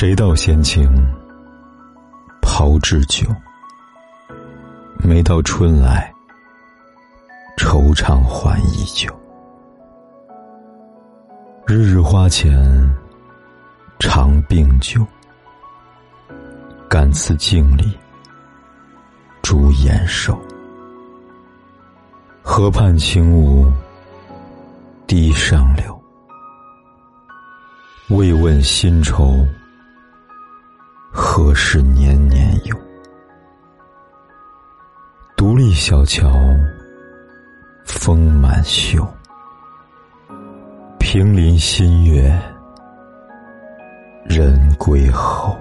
谁道闲情炮制酒？每到春来，惆怅还依旧。日日花前常并酒，感此镜里朱颜瘦。河畔轻舞堤上柳，未问新愁。何事年年有？独立小桥风满袖，平林新月人归后。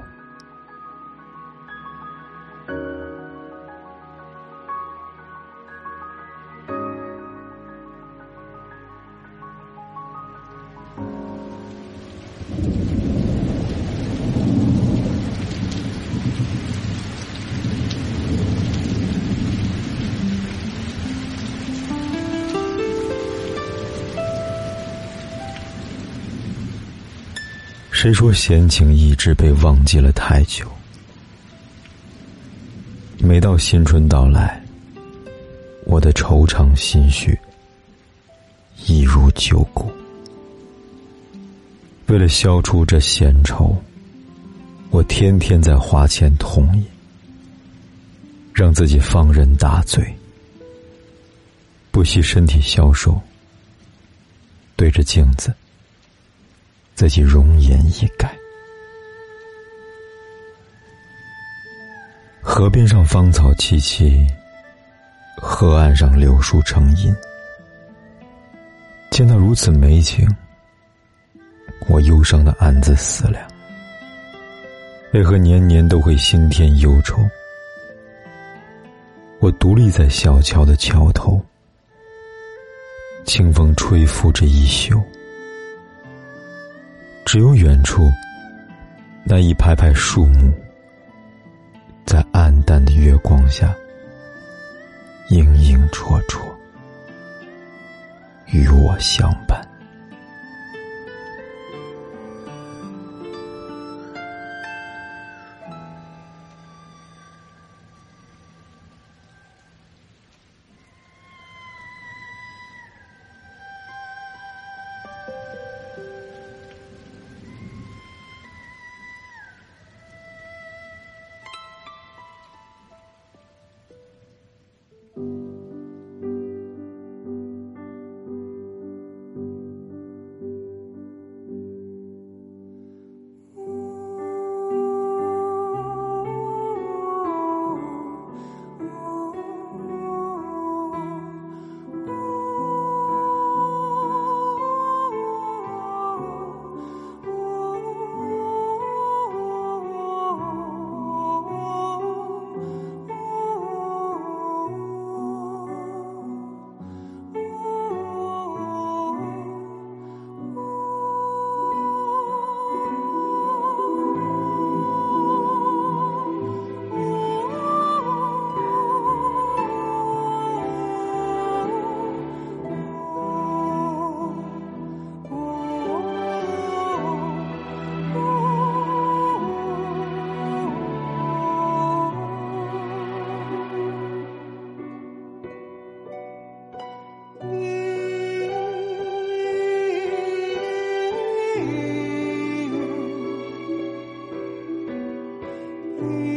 谁说闲情逸致被忘记了太久？每到新春到来，我的惆怅心绪一如旧故。为了消除这闲愁，我天天在花前痛饮，让自己放任大醉，不惜身体消瘦，对着镜子。自己容颜一改，河边上芳草萋萋，河岸上柳树成荫。见到如此美景，我忧伤的暗自思量：为何年年都会心添忧愁？我独立在小桥的桥头，清风吹拂着衣袖。只有远处那一排排树木，在暗淡的月光下，影影绰绰，与我相伴。You.